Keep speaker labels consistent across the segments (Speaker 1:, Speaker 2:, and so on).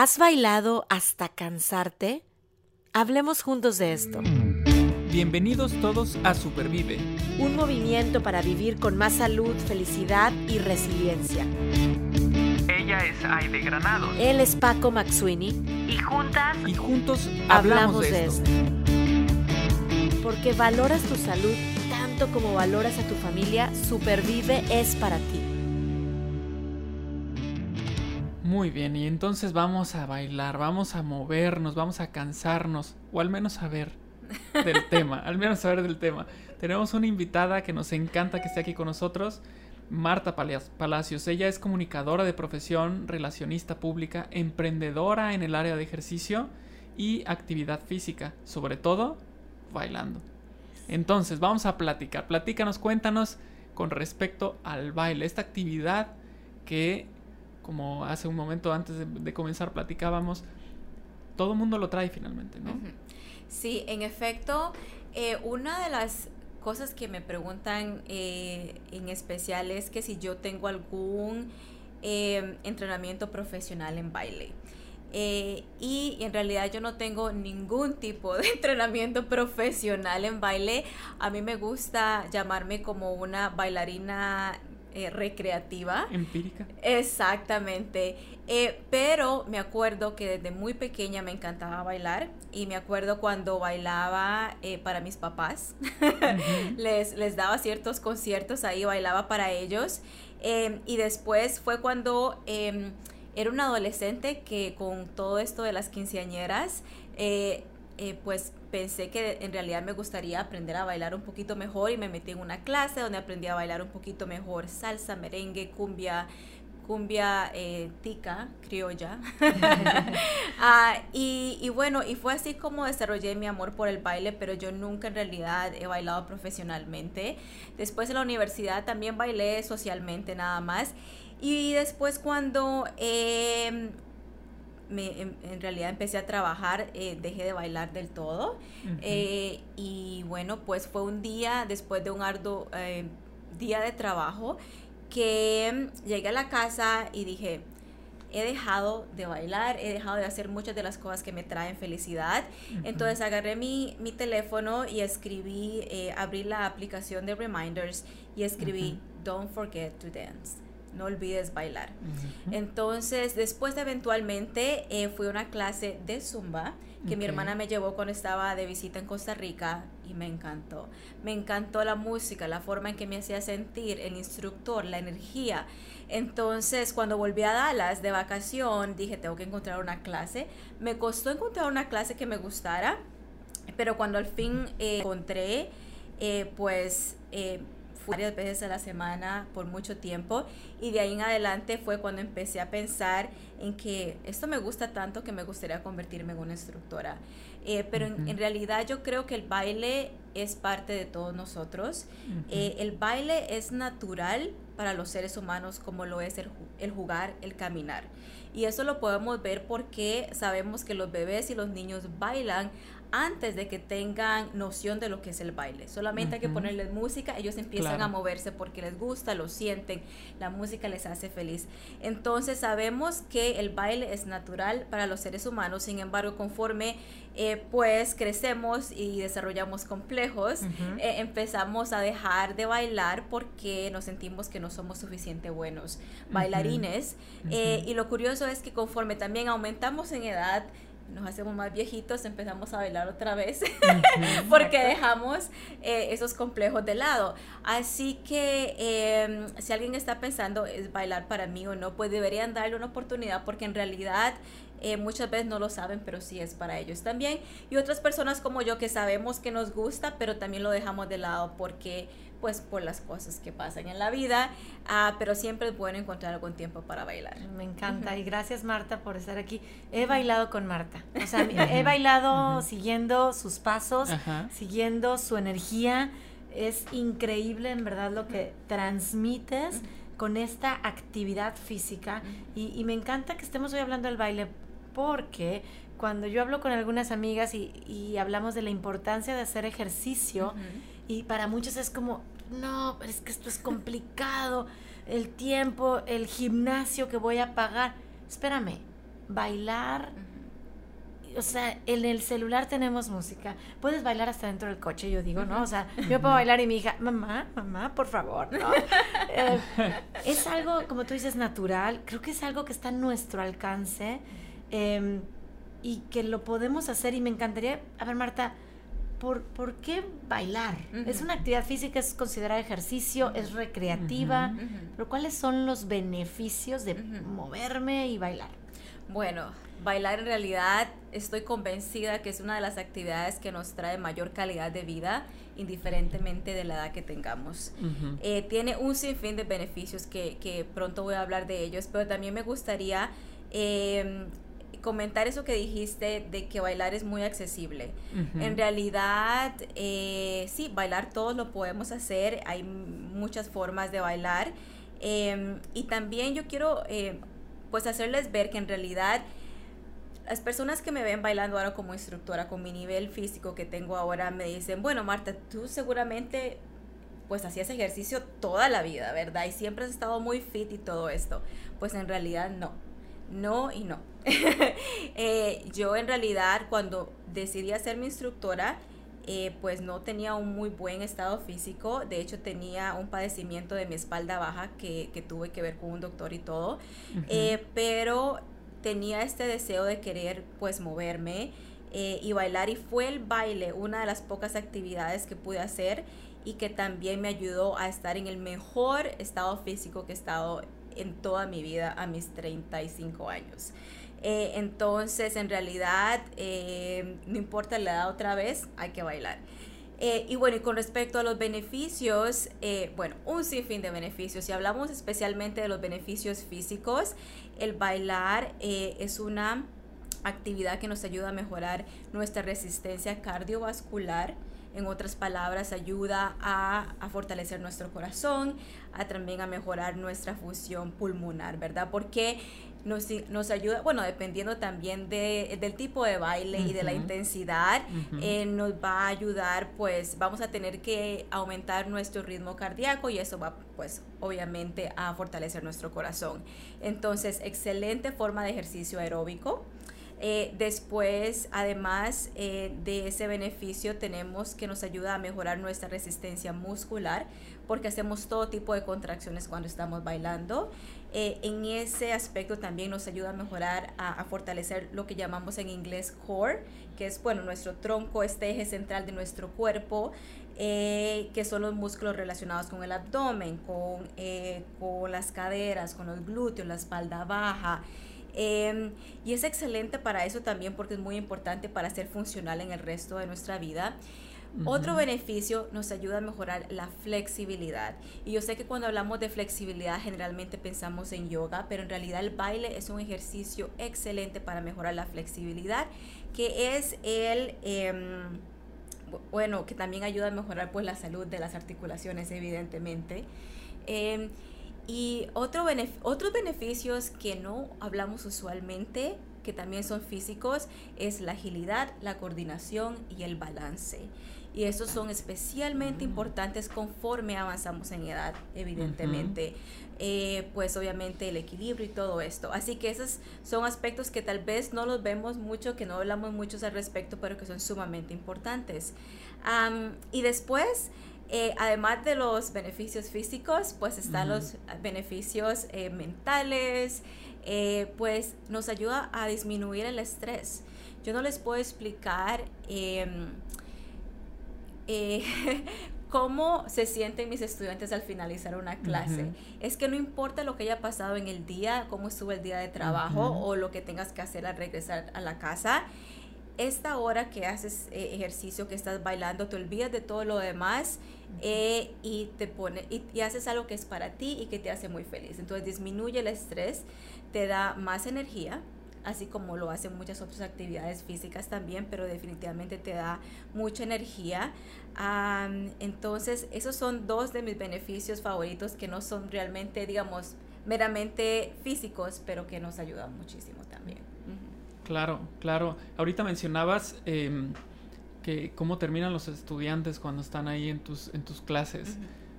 Speaker 1: ¿Has bailado hasta cansarte? Hablemos juntos de esto.
Speaker 2: Bienvenidos todos a Supervive.
Speaker 1: Un movimiento para vivir con más salud, felicidad y resiliencia.
Speaker 2: Ella es Aide Granados.
Speaker 1: Él es Paco Maxuini.
Speaker 3: Y juntas.
Speaker 2: Y juntos hablamos, de, esto.
Speaker 1: Porque valoras tu salud tanto como valoras a tu familia, Supervive es para ti.
Speaker 2: Muy bien, y entonces vamos a bailar, vamos a movernos, vamos a cansarnos, o al menos a ver del tema, al menos saber del tema. Tenemos una invitada que nos encanta que esté aquí con nosotros, Marta Palacios. Ella es comunicadora de profesión, relacionista pública, emprendedora en el área de ejercicio y actividad física, sobre todo bailando. Entonces, vamos a platicar. Platícanos, cuéntanos con respecto al baile, esta actividad que como hace un momento antes de, comenzar platicábamos, todo el mundo lo trae finalmente, ¿no?
Speaker 3: Sí, en efecto, eh, una de las cosas que me preguntan eh, en especial es que si yo tengo algún eh, entrenamiento profesional en baile. y en realidad yo no tengo ningún tipo de entrenamiento profesional en baile. A mí me gusta llamarme como una bailarina eh, recreativa.
Speaker 2: Empírica.
Speaker 3: Exactamente. Eh, pero me acuerdo que desde muy pequeña me encantaba bailar y me acuerdo cuando bailaba eh, para mis papás. les, les daba ciertos conciertos ahí, bailaba para ellos. Em, y después fue cuando em, era un adolescente que con todo esto de las quinceañeras, pues pensé que en realidad me gustaría aprender a bailar un poquito mejor y me metí en una clase donde aprendí a bailar un poquito mejor salsa, merengue, cumbia, cumbia eh, tica, criolla. Ah, y, bueno, y fue así como desarrollé mi amor por el baile, pero yo nunca en realidad he bailado profesionalmente. Después en la universidad también bailé socialmente nada más. Y después cuando... Eh, en, realidad empecé a trabajar, eh, dejé de bailar del todo. Eh, y bueno, pues fue un día después de un arduo eh, día de trabajo que llegué a la casa y dije, he dejado de bailar, he dejado de hacer muchas de las cosas que me traen felicidad. Entonces agarré mi, mi, teléfono y escribí, abrí la aplicación de Reminders y escribí, Don't forget to dance no olvides bailar. Entonces, después de eventualmente eh, fui a una clase de zumba que mi hermana me llevó cuando estaba de visita en Costa Rica y me encantó. Me encantó la música, la forma en que me hacía sentir, el instructor, la energía. Entonces, cuando volví a Dallas de vacación, dije, tengo que encontrar una clase. Me costó encontrar una clase que me gustara, pero cuando al fin eh, encontré, eh, pues varias veces a la semana por mucho tiempo y de ahí en adelante fue cuando empecé a pensar en que esto me gusta tanto que me gustaría convertirme en una instructora. Eh, pero en, realidad yo creo que el baile es parte de todos nosotros. Eh, el baile es natural para los seres humanos como lo es el, el jugar, el caminar. Y eso lo podemos ver porque sabemos que los bebés y los niños bailan antes de que tengan noción de lo que es el baile. Solamente hay que ponerles música, ellos empiezan a moverse porque les gusta, lo sienten, la música les hace feliz. Entonces sabemos que el baile es natural para los seres humanos, sin embargo, conforme eh, pues crecemos y desarrollamos complejos, eh, empezamos a dejar de bailar porque nos sentimos que no somos suficientemente buenos bailarines. Eh, y lo curioso es que conforme también aumentamos en edad, nos hacemos más viejitos, empezamos a bailar otra vez, porque dejamos eh, esos complejos de lado. Así que em, si alguien está pensando es bailar para mí o no, pues deberían darle una oportunidad, porque en realidad eh, muchas veces no lo saben, pero sí es para ellos también. Y otras personas como yo que sabemos que nos gusta, pero también lo dejamos de lado porque pues por las cosas que pasan en la vida, ah, pero siempre es bueno encontrar algún tiempo para bailar.
Speaker 1: Me encanta y gracias Marta por estar aquí. He bailado con Marta, o sea, he bailado siguiendo sus pasos, siguiendo su energía. Es increíble en verdad lo que transmites con esta actividad física. Y, y me encanta que estemos hoy hablando del baile porque cuando yo hablo con algunas amigas y, hablamos de la importancia de hacer ejercicio, y para muchos es como, no, es que esto es complicado, el tiempo, el gimnasio que voy a pagar. Espérame, bailar o sea, en el celular tenemos música. Puedes bailar hasta dentro del coche, yo digo, ¿no? O sea, yo puedo bailar y mi hija, mamá, mamá, por favor, ¿no? Eh, es algo, como tú dices, natural. Creo que es algo que está a nuestro alcance em, y que lo podemos hacer. Y me encantaría, a ver, Marta, ¿por, ¿por qué bailar? Es una actividad física, es considerada ejercicio, es recreativa, pero ¿cuáles son los beneficios de moverme y bailar?
Speaker 3: Bueno, bailar en realidad estoy convencida que es una de las actividades que nos trae mayor calidad de vida indiferentemente de la edad que tengamos. Eh, tiene un sinfín de beneficios que, pronto voy a hablar de ellos, pero también me gustaría em, comentar eso que dijiste de que bailar es muy accesible. En realidad, eh, sí, bailar todos lo podemos hacer, hay muchas formas de bailar. Em, y también yo quiero eh, pues hacerles ver que en realidad las personas que me ven bailando ahora como instructora, con mi nivel físico que tengo ahora, me dicen, bueno, Marta, tú seguramente pues hacías ejercicio toda la vida, ¿verdad? Y siempre has estado muy fit y todo esto. Pues en realidad no, no y no. Eh, yo en realidad cuando decidí ser mi instructora, eh, pues no tenía un muy buen estado físico, de hecho tenía un padecimiento de mi espalda baja que, que tuve que ver con un doctor y todo, eh, pero tenía este deseo de querer pues moverme eh, y bailar y fue el baile una de las pocas actividades que pude hacer y que también me ayudó a estar en el mejor estado físico que he estado en toda mi vida a mis 35 años. Eh, entonces, en realidad, eh, no importa la edad otra vez, hay que bailar. y bueno, y con respecto a los beneficios, bueno, un sinfín de beneficios. Si hablamos especialmente de los beneficios físicos, el bailar eh, es una actividad que nos ayuda a mejorar nuestra resistencia cardiovascular. En otras palabras, ayuda a, fortalecer nuestro corazón, a también a mejorar nuestra función pulmonar, ¿verdad? Porque nos, ayuda, bueno, dependiendo también del tipo de baile y de la intensidad, eh, nos va a ayudar, pues vamos a tener que aumentar nuestro ritmo cardíaco y eso va, pues, obviamente a fortalecer nuestro corazón. Entonces, excelente forma de ejercicio aeróbico. Eh, después, además eh, de ese beneficio, tenemos que nos ayuda a mejorar nuestra resistencia muscular porque hacemos todo tipo de contracciones cuando estamos bailando. Eh, en ese aspecto también nos ayuda a mejorar, a, fortalecer lo que llamamos en inglés core, que es bueno nuestro tronco, este eje central de nuestro cuerpo, que son los músculos relacionados con el abdomen, con, con las caderas, con los glúteos, la espalda baja. Em, y es excelente para eso también porque es muy importante para ser funcional en el resto de nuestra vida. Otro beneficio nos ayuda a mejorar la flexibilidad. Y yo sé que cuando hablamos de flexibilidad generalmente pensamos en yoga, pero en realidad el baile es un ejercicio excelente para mejorar la flexibilidad, que es el... Em, bueno, que también ayuda a mejorar pues la salud de las articulaciones, evidentemente. Em, y otro otros beneficios que no hablamos usualmente, que también son físicos, es la agilidad, la coordinación y el balance. Y estos son especialmente mm. importantes conforme avanzamos en edad, evidentemente. Eh, pues obviamente el equilibrio y todo esto. Así que esos son aspectos que tal vez no los vemos mucho, que no hablamos mucho al respecto, pero que son sumamente importantes. y después eh, además de los beneficios físicos, pues están los beneficios eh, mentales, eh, pues nos ayuda a disminuir el estrés. Yo no les puedo explicar em, cómo se sienten mis estudiantes al finalizar una clase. Es que no importa lo que haya pasado en el día, cómo estuvo el día de trabajo o lo que tengas que hacer al regresar a la casa, esta hora que haces eh, ejercicio, que estás bailando, te olvidas de todo lo demás eh, y te pone y, haces algo que es para ti y que te hace muy feliz. Entonces disminuye el estrés, te da más energía, así como lo hacen muchas otras actividades físicas también, pero definitivamente te da mucha energía. entonces, esos son dos de mis beneficios favoritos que no son realmente, digamos, meramente físicos, pero que nos ayudan muchísimo también.
Speaker 2: Claro, claro. Ahorita mencionabas em, que cómo terminan los estudiantes cuando están ahí en tus, en tus clases.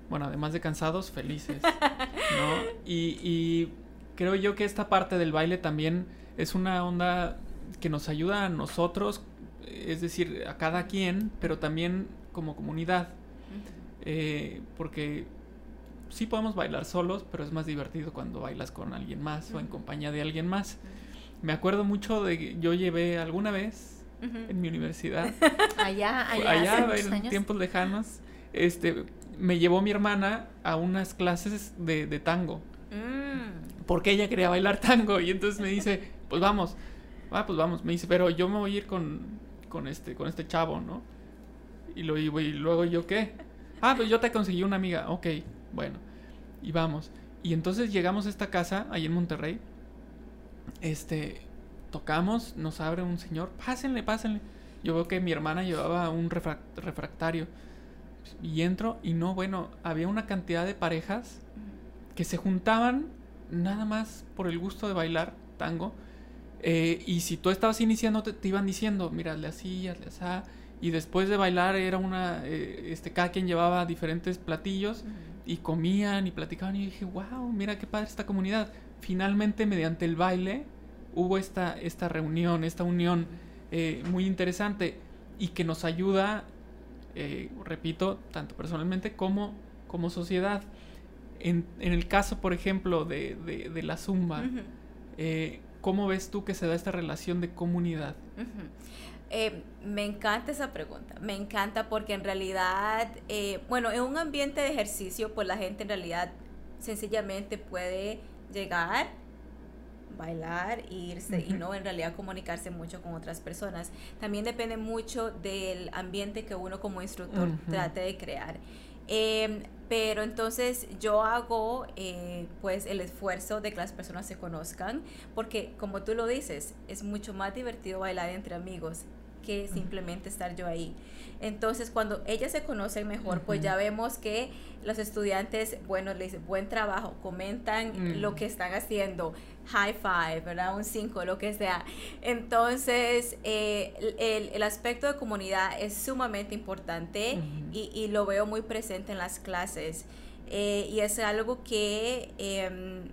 Speaker 2: Bueno, además de cansados, felices, ¿no? Y, creo yo que esta parte del baile también es una onda que nos ayuda a nosotros, es decir, a cada quien, pero también como comunidad. Eh, porque sí podemos bailar solos, pero es más divertido cuando bailas con alguien más o en compañía de alguien más. Me acuerdo mucho de que yo llevé alguna vez en mi universidad.
Speaker 1: allá, allá.
Speaker 2: Allá, en tiempos lejanos. Este, me llevó mi hermana a unas clases de, de tango. Mm. Porque ella quería bailar tango. Y entonces me dice, pues vamos. Ah, pues vamos. Me dice, pero yo me voy a ir con, con, este, con este chavo, ¿no? Y, lo, y luego yo, ¿qué? Ah, pues yo te conseguí una amiga. Ok, bueno. Y vamos. Y entonces llegamos a esta casa, ahí en Monterrey. Este, tocamos, nos abre un señor. Pásenle, pásenle. Yo veo que mi hermana llevaba un refractario. Y entro y no, bueno, había una cantidad de parejas que se juntaban nada más por el gusto de bailar tango. Eh, y si tú estabas iniciando, te, iban diciendo, mira, así, hazle así y después de bailar era una, eh, este, cada quien llevaba diferentes platillos y comían y platicaban y dije, wow, mira qué padre esta comunidad. Finalmente mediante el baile hubo esta, esta reunión, esta unión eh, muy interesante y que nos ayuda, eh, repito, tanto personalmente como como sociedad. En, en el caso, por ejemplo, de, de, la zumba, ¿cómo ves tú que se da esta relación de comunidad?
Speaker 3: Eh, me encanta esa pregunta, me encanta porque en realidad, eh, bueno, en un ambiente de ejercicio, pues la gente en realidad sencillamente puede llegar, bailar irse y no en realidad comunicarse mucho con otras personas. También depende mucho del ambiente que uno como instructor trate de crear. Em, pero entonces yo hago eh, pues el esfuerzo de que las personas se conozcan porque como tú lo dices es mucho más divertido bailar entre amigos que simplemente estar yo ahí. Entonces, cuando ellas se conocen mejor, pues ya vemos que los estudiantes, bueno, le dicen buen trabajo, comentan lo que están haciendo, high five, ¿verdad? Un 5, lo que sea. Entonces, eh, el, el, aspecto de comunidad es sumamente importante y, y, lo veo muy presente en las clases. Eh, y es algo que, em,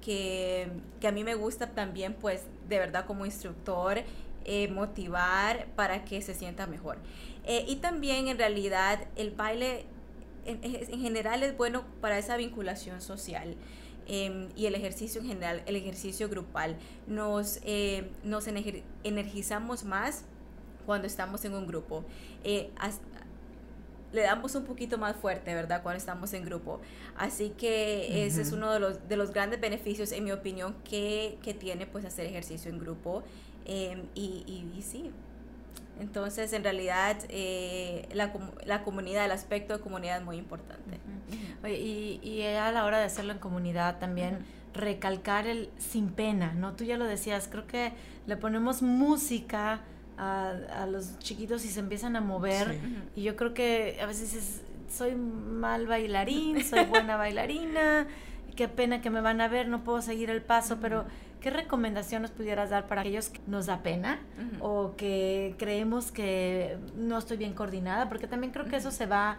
Speaker 3: que, que a mí me gusta también, pues, de verdad como instructor eh, motivar para que se sienta mejor. Eh, y también en realidad el baile en, general es bueno para esa vinculación social. Em, y el ejercicio en general, el ejercicio grupal, nos, eh, nos energizamos más cuando estamos en un grupo. le damos un poquito más fuerte, ¿verdad? Cuando estamos en grupo. Así que ese es uno de los, de los grandes beneficios, en mi opinión, que, que tiene pues hacer ejercicio en grupo. Em, y, y, sí, entonces en realidad eh, la, la, comunidad, el aspecto de comunidad es muy importante.
Speaker 1: y, y, a la hora de hacerlo en comunidad también recalcar el sin pena, ¿no? Tú ya lo decías, creo que le ponemos música a, a los chiquitos y se empiezan a mover y yo creo que a veces es, soy mal bailarín, soy buena bailarina, qué pena que me van a ver, no puedo seguir el paso, pero ¿qué recomendación nos pudieras dar para aquellos que nos da pena o que creemos que no estoy bien coordinada? Porque también creo que eso se va,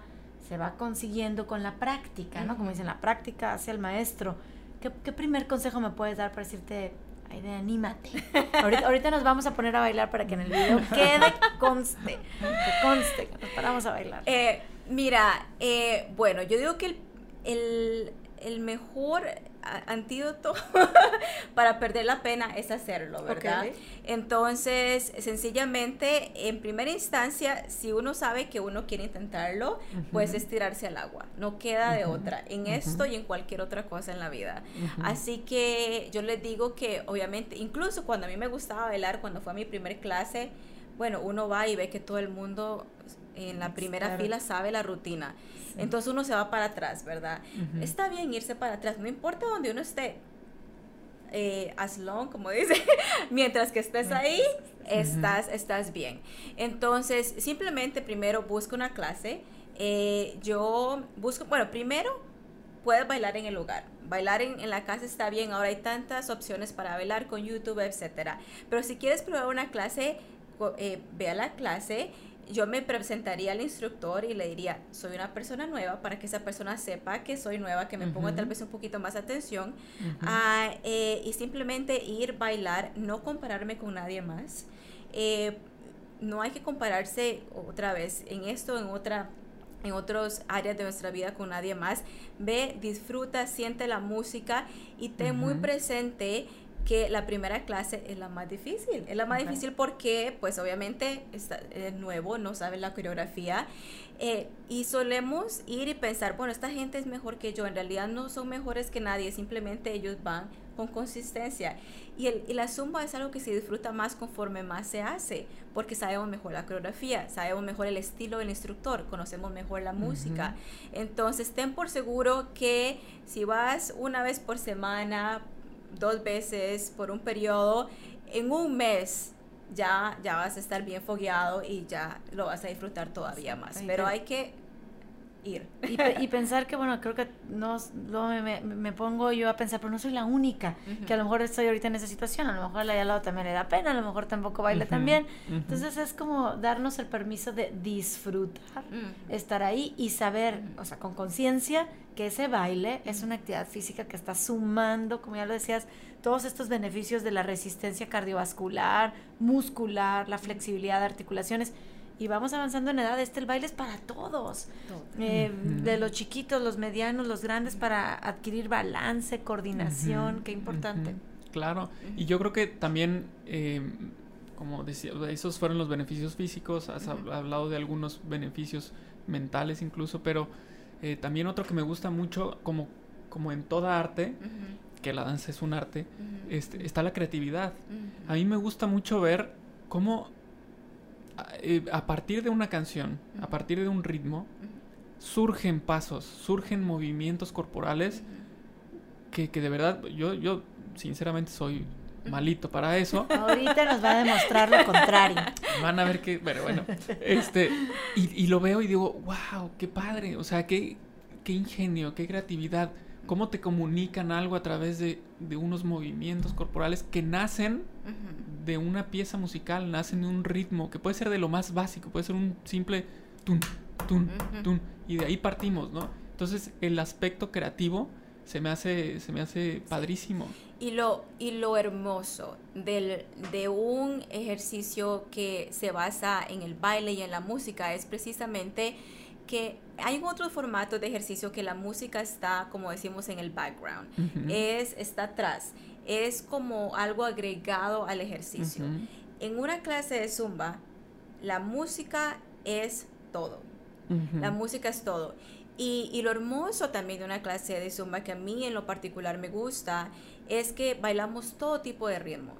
Speaker 1: se va consiguiendo con la práctica, ¿no? Como dicen, la práctica hacia el maestro. ¿Qué, primer consejo me puedes dar para decirte, ay, de anímate? ahorita, nos vamos a poner a bailar para que en el video quede conste, que conste que nos paramos a bailar.
Speaker 3: Eh, mira, eh, bueno, yo digo que el, el mejor antídoto para perder la pena es hacerlo, ¿verdad? Entonces, sencillamente, en primera instancia, si uno sabe que uno quiere intentarlo, pues es tirarse al agua, no queda de otra, en esto y en cualquier otra cosa en la vida. Así que yo les digo que, obviamente, incluso cuando a mí me gustaba bailar, cuando fue a mi primer clase, bueno, uno va y ve que todo el mundo en la primera fila sabe la rutina. Entonces uno se va para atrás, ¿verdad? Está bien irse para atrás, no importa donde uno esté. Eh, as long, como dice, mientras que estés ahí, estás, estás bien. Entonces, simplemente primero busca una clase. Eh, yo busco, bueno, primero puedes bailar en el lugar. Bailar en, en, la casa está bien, ahora hay tantas opciones para bailar con YouTube, etcétera. Pero si quieres probar una clase, eh, ve a la clase, yo me presentaría al instructor y le diría, soy una persona nueva, para que esa persona sepa que soy nueva, que me ponga tal vez un poquito más atención, ah, eh, y simplemente ir, bailar, no compararme con nadie más. Eh, no hay que compararse otra vez en esto, en otra en otras áreas de nuestra vida con nadie más. Ve, disfruta, siente la música y ten muy presente que la primera clase es la más difícil. Es la más difícil porque, pues obviamente, está, es nuevo, no sabe la coreografía. Eh, y solemos ir y pensar, bueno, esta gente es mejor que yo. En realidad no son mejores que nadie, simplemente ellos van con consistencia. Y, el, y la zumba es algo que se disfruta más conforme más se hace, porque sabemos mejor la coreografía, sabemos mejor el estilo del instructor, conocemos mejor la música. Entonces, ten por seguro que si vas una vez por semana, dos veces por un periodo, en un mes ya, ya vas a estar bien fogueado y ya lo vas a disfrutar todavía más. Pero hay que ir.
Speaker 1: Y, pensar que, bueno, creo que no, me, pongo yo a pensar, pero no soy la única, que a lo mejor estoy ahorita en esa situación, a lo mejor la de al lado también le da pena, a lo mejor tampoco baila también. Entonces es como darnos el permiso de disfrutar, estar ahí y saber, o sea, con conciencia, que ese baile es una actividad física que está sumando, como ya lo decías, todos estos beneficios de la resistencia cardiovascular, muscular, la flexibilidad de articulaciones y vamos avanzando en edad, este el baile es para todos, eh, de los chiquitos, los medianos, los grandes, para adquirir balance, coordinación, qué importante.
Speaker 2: Claro, y yo creo que también, eh, como decía, esos fueron los beneficios físicos, has hablado de algunos beneficios mentales incluso, pero eh, también otro que me gusta mucho, como, como en toda arte, que la danza es un arte, este, está la creatividad. A mí me gusta mucho ver cómo a partir de una canción, a partir de un ritmo, surgen pasos, surgen movimientos corporales que, de verdad yo, yo sinceramente soy malito para eso.
Speaker 1: Ahorita nos va a demostrar lo contrario.
Speaker 2: Van a ver que, pero bueno, este, y, lo veo y digo, wow, qué padre, o sea, qué, qué ingenio, qué creatividad, cómo te comunican algo a través de, de unos movimientos corporales que nacen de una pieza musical, nacen de un ritmo que puede ser de lo más básico, puede ser un simple tun, tun, tun, y de ahí partimos, ¿no? Entonces el aspecto creativo se me hace, se me hace padrísimo.
Speaker 3: Y lo, y lo hermoso del, de un ejercicio que se basa en el baile y en la música es precisamente que hay otro formato de ejercicio que la música está, como decimos, en el background, es, está atrás es como algo agregado al ejercicio. En una clase de zumba, la música es todo. La música es todo. Y, lo hermoso también de una clase de zumba que a mí en lo particular me gusta es que bailamos todo tipo de ritmos.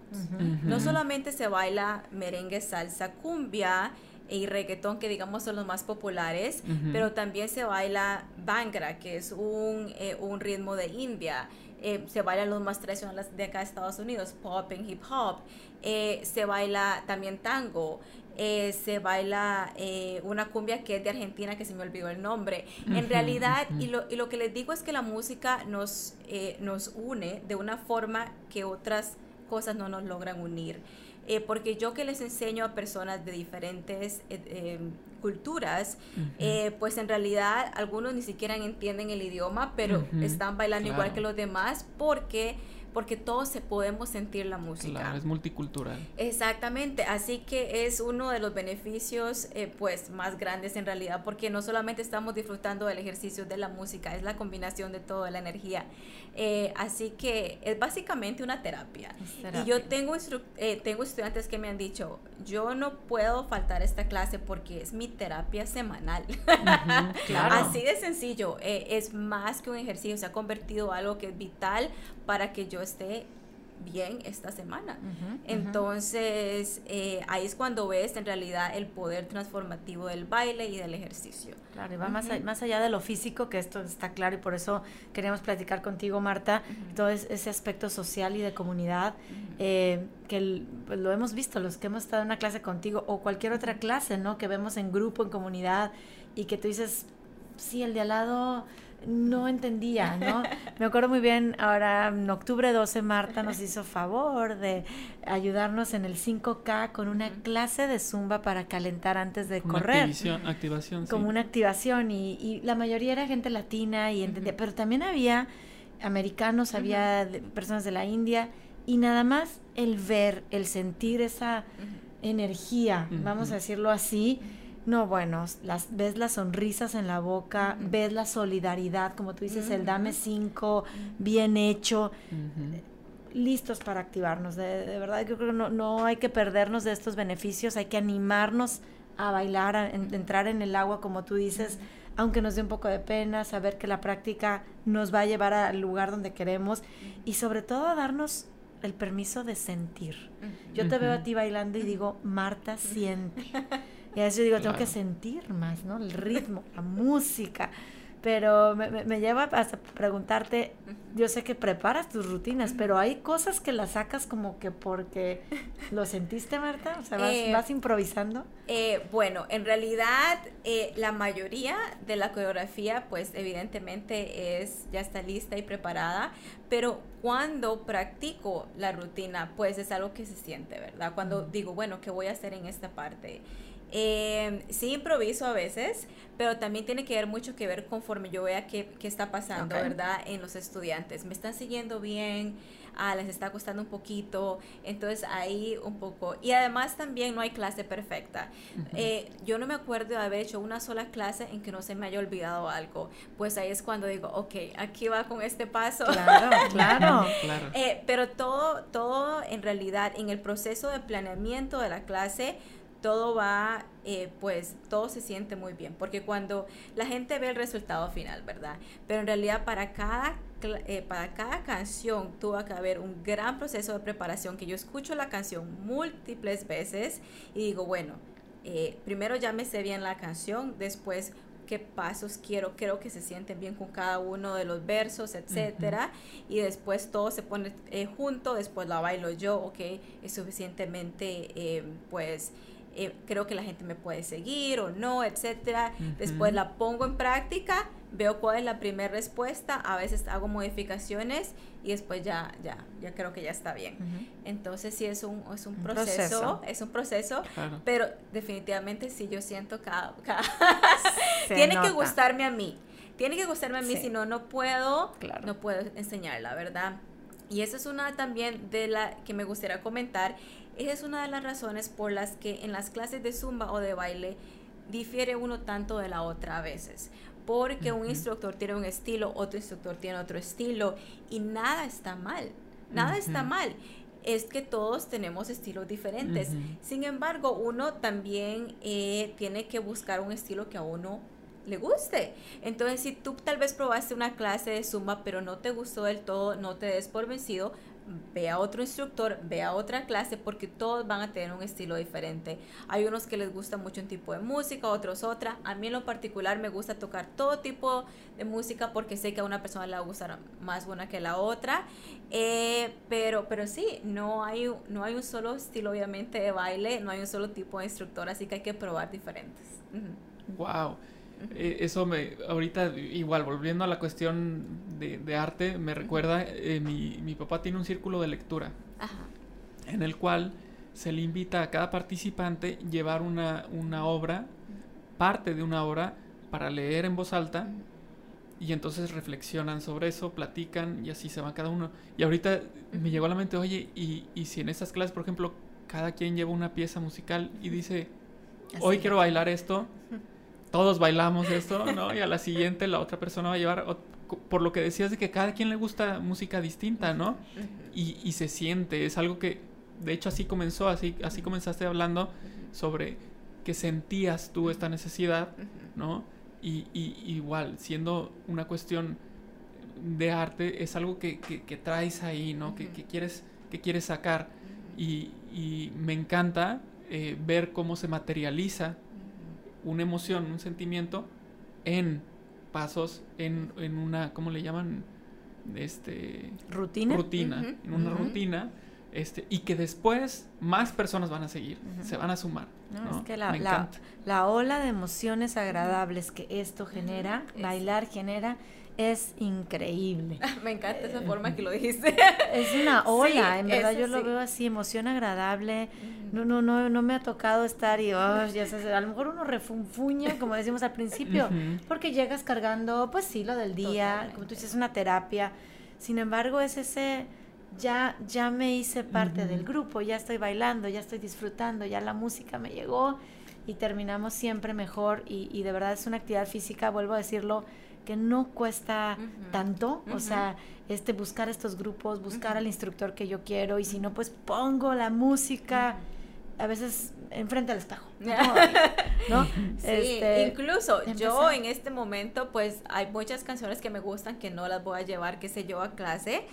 Speaker 3: No solamente se baila merengue, salsa, cumbia y reggaetón, que digamos son los más populares, pero también se baila bangra, que es un, eh, un ritmo de India. Eh, se bailan los más tradicionales de acá de Estados Unidos, pop y hip hop, eh, se baila también tango, eh, se baila una cumbia que es de Argentina, que se me olvidó el nombre. En realidad, y, lo, y lo que les digo es que la música nos, nos une de una forma que otras cosas no nos logran unir. porque yo que les enseño a personas de diferentes culturas, eh, pues en realidad algunos ni siquiera entienden el idioma, pero están bailando igual que los demás porque porque todos se podemos sentir la música.
Speaker 2: Claro, es multicultural.
Speaker 3: Exactamente, así que es uno de los beneficios eh, pues más grandes en realidad, porque no solamente estamos disfrutando del ejercicio de la música, es la combinación de toda la energía. Eh, así que es básicamente una terapia. Y yo tengo, eh, tengo estudiantes que me han dicho, yo no puedo faltar esta clase porque es mi terapia semanal. Así de sencillo, es más que un ejercicio, se ha convertido en algo que es vital para que yo esté bien esta semana. Entonces, eh, ahí es cuando ves en realidad el poder transformativo del baile y del ejercicio.
Speaker 1: Claro, y va más, más allá de lo físico, que esto está claro y por eso queríamos platicar contigo, Marta, todo ese aspecto social y de comunidad, eh, que pues, lo hemos visto, los que hemos estado en una clase contigo o cualquier otra clase, ¿no? Que vemos en grupo, en comunidad, y que tú dices, sí, el de al lado no entendía, ¿no? Me acuerdo muy bien, ahora en octubre 12 Marta nos hizo favor de ayudarnos en el 5K con una clase de zumba para calentar antes de correr.
Speaker 2: activación,
Speaker 1: Como una activación y, la mayoría era gente latina y entendía, pero también había americanos, había personas de la India y nada más el ver, el sentir esa energía, vamos a decirlo así, no, bueno, las, ves las sonrisas en la boca, ves la solidaridad, como tú dices, el dame cinco, bien hecho, listos para activarnos. De, verdad, yo creo que no, no, hay que perdernos de estos beneficios, hay que animarnos a bailar, a, entrar en el agua, como tú dices, aunque nos dé un poco de pena, saber que la práctica nos va a llevar al lugar donde queremos y sobre todo a darnos el permiso de sentir. Yo te veo a ti bailando y digo, Marta, siente. Y a veces yo digo, tengo que sentir más, ¿no? El ritmo, la música. Pero me, me, lleva a preguntarte, yo sé que preparas tus rutinas, pero hay cosas que las sacas como que porque lo sentiste, Marta, o sea, vas, eh, vas improvisando.
Speaker 3: Eh, bueno, en realidad eh, la mayoría de la coreografía, pues evidentemente es ya está lista y preparada, pero cuando practico la rutina, pues es algo que se siente, ¿verdad? Cuando digo, bueno, ¿qué voy a hacer en esta parte? Eh, sí improviso a veces, pero también tiene que ver mucho que ver conforme yo vea qué, qué está pasando, ¿verdad? En los estudiantes. Me están siguiendo bien, ah, les está costando un poquito, entonces ahí un poco. Y además también no hay clase perfecta. Eh, yo no me acuerdo de haber hecho una sola clase en que no se me haya olvidado algo. Pues ahí es cuando digo, ok, aquí va con este paso.
Speaker 1: Claro, claro. claro.
Speaker 3: Eh, pero todo, todo en realidad, en el proceso de planeamiento de la clase, todo va, eh, pues todo se siente muy bien, porque cuando la gente ve el resultado final, ¿verdad? Pero en realidad para cada, eh, para cada canción tuvo que haber un gran proceso de preparación, que yo escucho la canción múltiples veces y digo, bueno, eh, primero ya me sé bien la canción, después qué pasos quiero, creo que se sienten bien con cada uno de los versos, etcétera, y después todo se pone junto, después la bailo yo, ok, es suficientemente, pues, eh, creo que la gente me puede seguir o no, etcétera. Después la pongo en práctica, veo cuál es la primera respuesta, a veces hago modificaciones y después ya, ya, ya creo que ya está bien. Entonces sí es un, es un, proceso, es un proceso, pero definitivamente sí yo siento cada, tiene que gustarme a mí, tiene que gustarme a mí, si no, no puedo, no puedo enseñarla, ¿verdad? Y eso es una también de la que me gustaría comentar esa es una de las razones por las que en las clases de zumba o de baile difiere uno tanto de la otra a veces. Porque un instructor tiene un estilo, otro instructor tiene otro estilo y nada está mal. Nada está mal. Es que todos tenemos estilos diferentes. Sin embargo, uno también eh, tiene que buscar un estilo que a uno le guste. Entonces, si tú tal vez probaste una clase de zumba, pero no te gustó del todo, no te des por vencido, ve a otro instructor, ve a otra clase, porque todos van a tener un estilo diferente. Hay unos que les gusta mucho un tipo de música, otros otra. A mí en lo particular me gusta tocar todo tipo de música porque sé que a una persona le va a gustar más una que la otra. Eh, pero, pero sí, no hay, no hay un solo estilo obviamente de baile, no hay un solo tipo de instructor, así que hay que probar diferentes.
Speaker 2: Wow. Eh, eso me, ahorita igual, volviendo a la cuestión de, arte, me recuerda, eh, mi, mi, papá tiene un círculo de lectura, en el cual se le invita a cada participante llevar una, una obra, parte de una obra, para leer en voz alta, y entonces reflexionan sobre eso, platican, y así se va cada uno. Y ahorita me llegó a la mente, oye, y, y si en estas clases, por ejemplo, cada quien lleva una pieza musical y dice, hoy quiero bailar esto, todos bailamos esto, ¿no? Y a la siguiente la otra persona va a llevar, por lo que decías de que cada quien le gusta música distinta, ¿no? Y, y se siente, es algo que, de hecho así comenzó, así, así comenzaste hablando sobre que sentías tú esta necesidad, ¿no? Y, y igual, siendo una cuestión de arte, es algo que, que, traes ahí, ¿no? que, quieres, que quieres sacar. Y, y me encanta eh, ver cómo se materializa una emoción, un sentimiento en pasos, en, en una, ¿cómo le llaman? Este,
Speaker 1: rutina.
Speaker 2: Rutina, en una rutina Este, y que después más personas van a seguir, se van a sumar. No,
Speaker 1: Es que la, la, la, ola de emociones agradables que esto genera, bailar genera, es increíble.
Speaker 3: Me encanta esa forma que lo dijiste.
Speaker 1: Es una ola, en verdad yo lo veo así, emoción agradable. No, no, no, no me ha tocado estar y oh, ya a lo mejor uno refunfuña, como decimos al principio, porque llegas cargando, pues sí, lo del día, como tú dices, una terapia. Sin embargo, es ese ya, ya me hice parte del grupo, ya estoy bailando, ya estoy disfrutando, ya la música me llegó y terminamos siempre mejor y, y de verdad es una actividad física, vuelvo a decirlo, que no cuesta tanto, o sea, este buscar estos grupos, buscar al instructor que yo quiero y si no pues pongo la música a veces enfrente al espejo.
Speaker 3: ¿no? Sí, este, incluso yo en este momento pues hay muchas canciones que me gustan que no las voy a llevar, qué sé yo, a clase.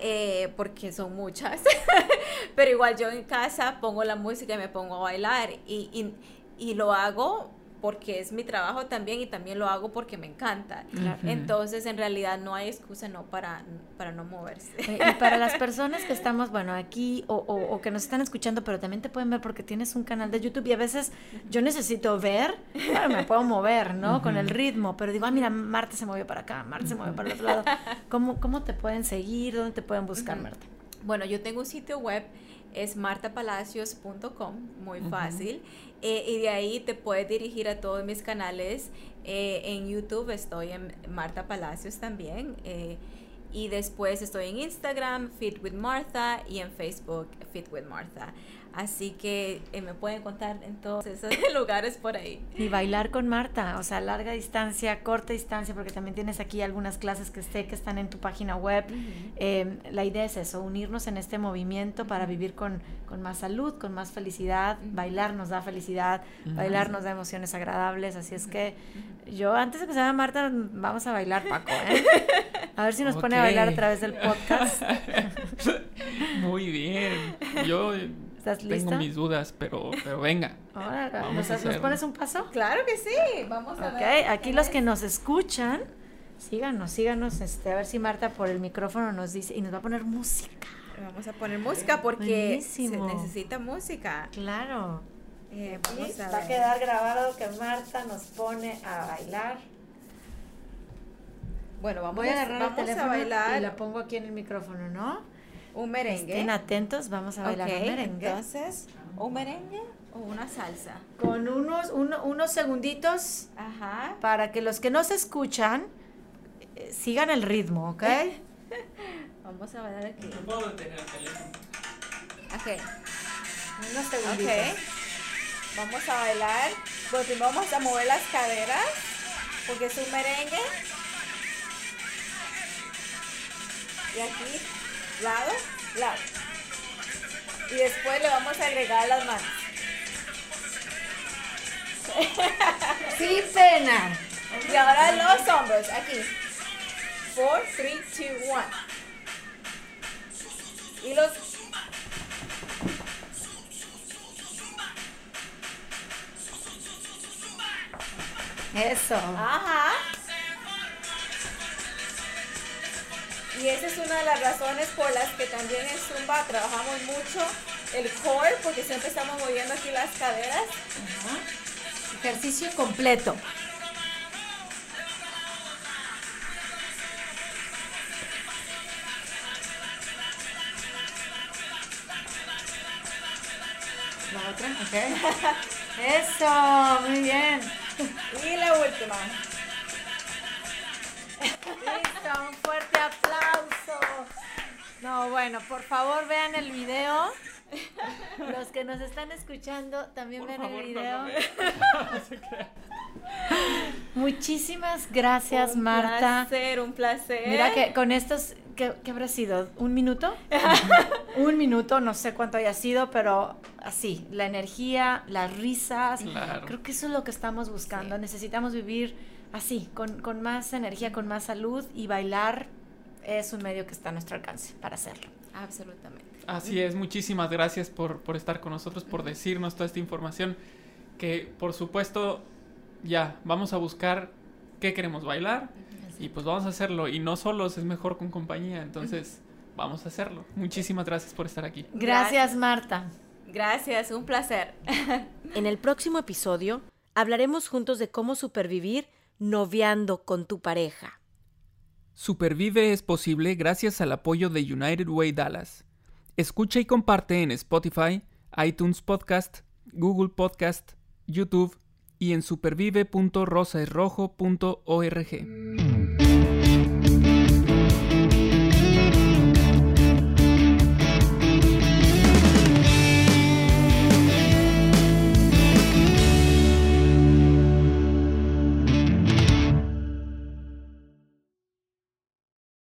Speaker 3: Eh, porque son muchas, pero igual yo en casa pongo la música y me pongo a bailar y, y, y lo hago porque es mi trabajo también y también lo hago porque me encanta. Entonces, en realidad no hay excusa no para, para no moverse.
Speaker 1: Eh, y para las personas que estamos, bueno, aquí o, o, que nos están escuchando, pero también te pueden ver porque tienes un canal de YouTube y a veces yo necesito ver, claro, me puedo mover, ¿no? Con el ritmo, pero digo, ah, mira, Marta se movió para acá, Marta se movió para el otro lado. ¿Cómo, cómo te pueden seguir? ¿Dónde te pueden buscar, Marta?
Speaker 3: Bueno, yo tengo un sitio web es martapalacios.com, muy fácil. Eh, y de ahí te puedes dirigir a todos mis canales. Eh, en YouTube estoy en Marta Palacios también. Eh, y después estoy en Instagram, Fit with Martha, y en Facebook, Fit with Martha. Así que eh, me pueden contar en todos esos lugares por ahí.
Speaker 1: Y bailar con Marta, o sea, larga distancia, corta distancia, porque también tienes aquí algunas clases que sé que están en tu página web. Em, la idea es eso, unirnos en este movimiento para vivir con, con, más salud, con más felicidad. Bailar nos da felicidad, bailar nos da emociones agradables. Así es que yo, antes de que se llame Marta, vamos a bailar, Paco. ¿eh? A ver si nos pone a bailar a través del podcast.
Speaker 2: Muy bien. Yo tengo mis dudas, pero, pero venga.
Speaker 1: ¿nos, pones un paso?
Speaker 3: Claro que sí, vamos a
Speaker 1: ver. aquí los que nos escuchan, síganos, síganos, este, a ver si Marta por el micrófono nos dice, y nos va a poner música.
Speaker 3: Vamos a poner música porque se necesita música.
Speaker 1: Claro. Eh, va a quedar grabado que Marta nos pone a bailar.
Speaker 3: Bueno, vamos, Voy a, agarrar vamos el teléfono a bailar.
Speaker 1: Y la pongo aquí en el micrófono, ¿no?
Speaker 3: Un merengue.
Speaker 1: Estén atentos, vamos a bailar un merengue.
Speaker 3: Entonces, ¿un merengue o una salsa?
Speaker 1: Con unos, unos segunditos Ajá. para que los que no se escuchan eh, sigan el ritmo, ¿ok?
Speaker 3: vamos a bailar aquí.
Speaker 2: No puedo detener el teléfono.
Speaker 3: Ok.
Speaker 1: Unos segunditos. Ok.
Speaker 3: Vamos a bailar. Pues vamos a mover las caderas porque es un merengue. Y aquí lado, lado. Y después le vamos a agregar las manos.
Speaker 1: Sin pena.
Speaker 3: Y ahora los hombros, aquí. 4, 3, 2, 1. Y los...
Speaker 1: Eso.
Speaker 3: Ajá. Y esa es una de las razones por las que también en Zumba trabajamos mucho el core, porque siempre estamos moviendo aquí las caderas.
Speaker 1: Ejercicio completo. La otra, ok. Eso, muy bien.
Speaker 3: Y la última.
Speaker 1: Listo, un fuerte. No, bueno, por favor vean el video. Los que nos están escuchando también vean el video. Muchísimas gracias, Marta.
Speaker 3: Un placer, un placer.
Speaker 1: Mira que con estos, ¿qué, habrá sido? ¿Un minuto? un minuto, no sé cuánto haya sido, pero así, la energía, las risas. Creo que eso es lo que estamos buscando. Necesitamos vivir así, con, con más energía, con más salud y bailar es un medio que está a nuestro alcance para hacerlo.
Speaker 3: Absolutamente.
Speaker 2: Así es, muchísimas gracias por, por estar con nosotros, por decirnos toda esta información que por supuesto ya vamos a buscar qué queremos bailar y pues vamos a hacerlo y no solos, es mejor con compañía, entonces vamos a hacerlo. Muchísimas gracias por estar aquí.
Speaker 1: Gracias, Marta.
Speaker 3: Gracias, un placer.
Speaker 1: en el próximo episodio hablaremos juntos de cómo supervivir noviando con tu pareja.
Speaker 2: Supervive es posible gracias al apoyo de United Way Dallas. Escucha y comparte en Spotify, iTunes Podcast, Google Podcast, YouTube y en supervive.rosaesrojo.org.